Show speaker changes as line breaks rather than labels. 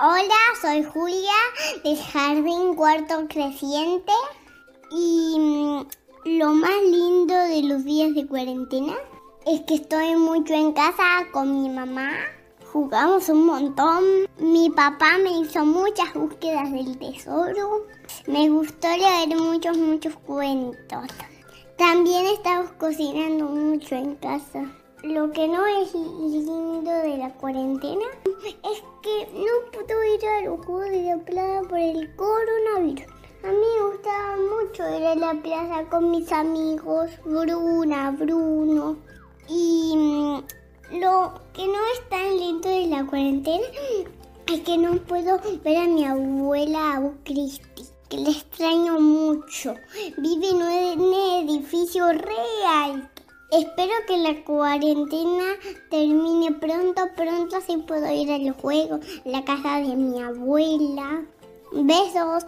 Hola, soy Julia del Jardín Cuarto Creciente y mm, lo más lindo de los días de cuarentena es que estoy mucho en casa con mi mamá. Jugamos un montón. Mi papá me hizo muchas búsquedas del tesoro. Me gustó leer muchos, muchos cuentos. También estamos cocinando mucho en casa. Lo que no es lindo de la cuarentena es que no puedo ir a los juegos de la plaza por el coronavirus. A mí me gustaba mucho ir a la plaza con mis amigos, Bruna, Bruno. Y mm, lo que no es tan lindo de la cuarentena es que no puedo ver a mi abuela Abu Cristi, que le extraño mucho. Vive en un edificio real. Espero que la cuarentena termine pronto, pronto así puedo ir al juego, la casa de mi abuela. Besos.